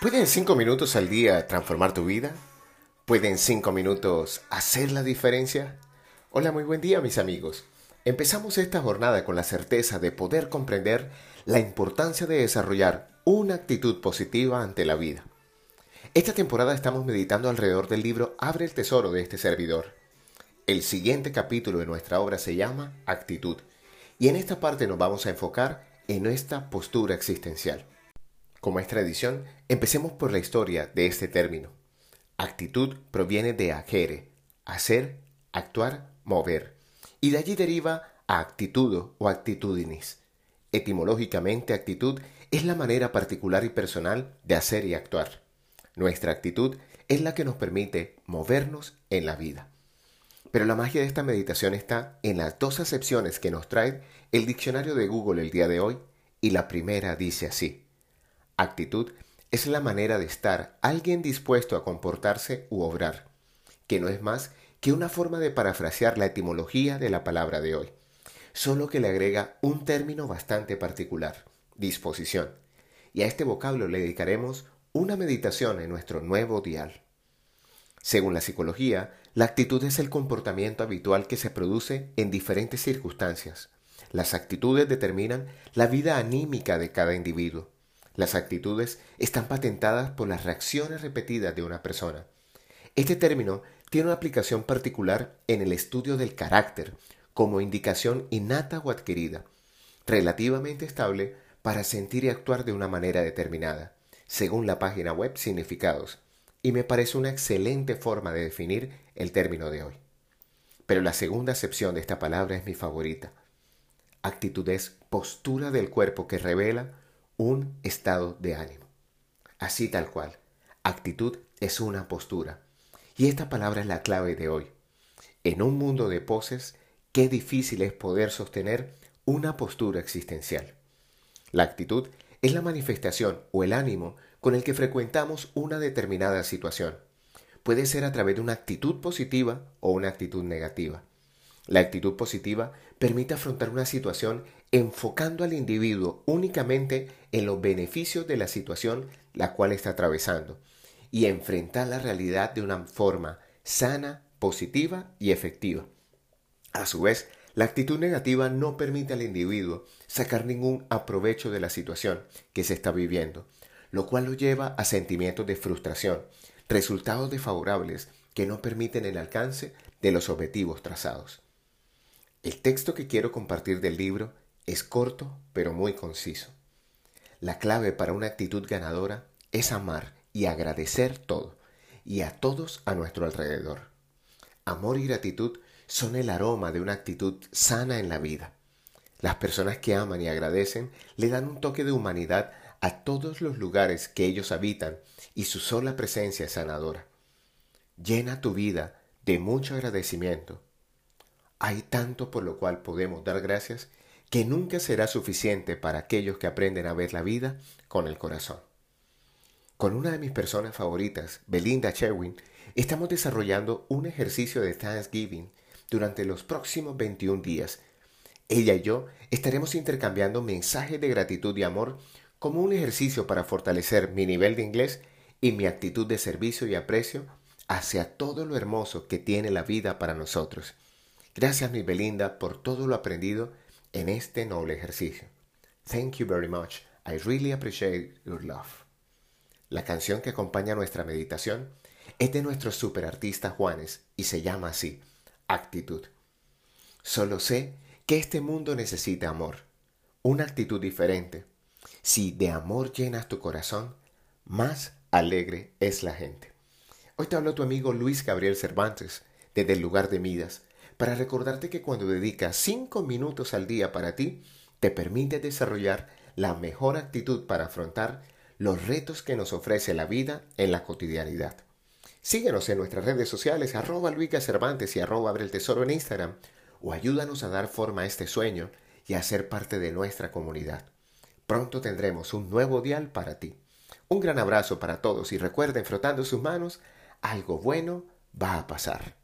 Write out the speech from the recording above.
¿Pueden cinco minutos al día transformar tu vida? ¿Pueden cinco minutos hacer la diferencia? Hola, muy buen día mis amigos. Empezamos esta jornada con la certeza de poder comprender la importancia de desarrollar una actitud positiva ante la vida. Esta temporada estamos meditando alrededor del libro Abre el Tesoro de este servidor. El siguiente capítulo de nuestra obra se llama Actitud y en esta parte nos vamos a enfocar en esta postura existencial. Como es tradición, empecemos por la historia de este término. Actitud proviene de agere, hacer, actuar, mover, y de allí deriva a o actitudinis. Etimológicamente, actitud es la manera particular y personal de hacer y actuar. Nuestra actitud es la que nos permite movernos en la vida. Pero la magia de esta meditación está en las dos acepciones que nos trae el diccionario de Google el día de hoy, y la primera dice así. Actitud es la manera de estar alguien dispuesto a comportarse u obrar, que no es más que una forma de parafrasear la etimología de la palabra de hoy, solo que le agrega un término bastante particular, disposición, y a este vocablo le dedicaremos una meditación en nuestro nuevo dial. Según la psicología, la actitud es el comportamiento habitual que se produce en diferentes circunstancias. Las actitudes determinan la vida anímica de cada individuo. Las actitudes están patentadas por las reacciones repetidas de una persona. Este término tiene una aplicación particular en el estudio del carácter, como indicación innata o adquirida, relativamente estable para sentir y actuar de una manera determinada, según la página web Significados, y me parece una excelente forma de definir el término de hoy. Pero la segunda acepción de esta palabra es mi favorita. Actitud es postura del cuerpo que revela un estado de ánimo. Así tal cual. Actitud es una postura. Y esta palabra es la clave de hoy. En un mundo de poses, qué difícil es poder sostener una postura existencial. La actitud es la manifestación o el ánimo con el que frecuentamos una determinada situación. Puede ser a través de una actitud positiva o una actitud negativa. La actitud positiva permite afrontar una situación enfocando al individuo únicamente en los beneficios de la situación la cual está atravesando y enfrentar la realidad de una forma sana, positiva y efectiva. A su vez, la actitud negativa no permite al individuo sacar ningún aprovecho de la situación que se está viviendo, lo cual lo lleva a sentimientos de frustración, resultados desfavorables que no permiten el alcance de los objetivos trazados. El texto que quiero compartir del libro es corto pero muy conciso. La clave para una actitud ganadora es amar y agradecer todo y a todos a nuestro alrededor. Amor y gratitud son el aroma de una actitud sana en la vida. Las personas que aman y agradecen le dan un toque de humanidad a todos los lugares que ellos habitan y su sola presencia es sanadora. Llena tu vida de mucho agradecimiento. Hay tanto por lo cual podemos dar gracias que nunca será suficiente para aquellos que aprenden a ver la vida con el corazón. Con una de mis personas favoritas, Belinda Sherwin, estamos desarrollando un ejercicio de Thanksgiving durante los próximos 21 días. Ella y yo estaremos intercambiando mensajes de gratitud y amor como un ejercicio para fortalecer mi nivel de inglés y mi actitud de servicio y aprecio hacia todo lo hermoso que tiene la vida para nosotros. Gracias, mi Belinda, por todo lo aprendido en este noble ejercicio. Thank you very much. I really appreciate your love. La canción que acompaña nuestra meditación es de nuestro superartista Juanes y se llama así, Actitud. Solo sé que este mundo necesita amor, una actitud diferente, si de amor llenas tu corazón, más alegre es la gente. Hoy te hablo tu amigo Luis Gabriel Cervantes, desde el lugar de Midas, para recordarte que cuando dedicas cinco minutos al día para ti, te permite desarrollar la mejor actitud para afrontar los retos que nos ofrece la vida en la cotidianidad. Síguenos en nuestras redes sociales, arroba Luica Cervantes y arroba Abre el Tesoro en Instagram, o ayúdanos a dar forma a este sueño y a ser parte de nuestra comunidad. Pronto tendremos un nuevo dial para ti. Un gran abrazo para todos y recuerden, frotando sus manos, algo bueno va a pasar.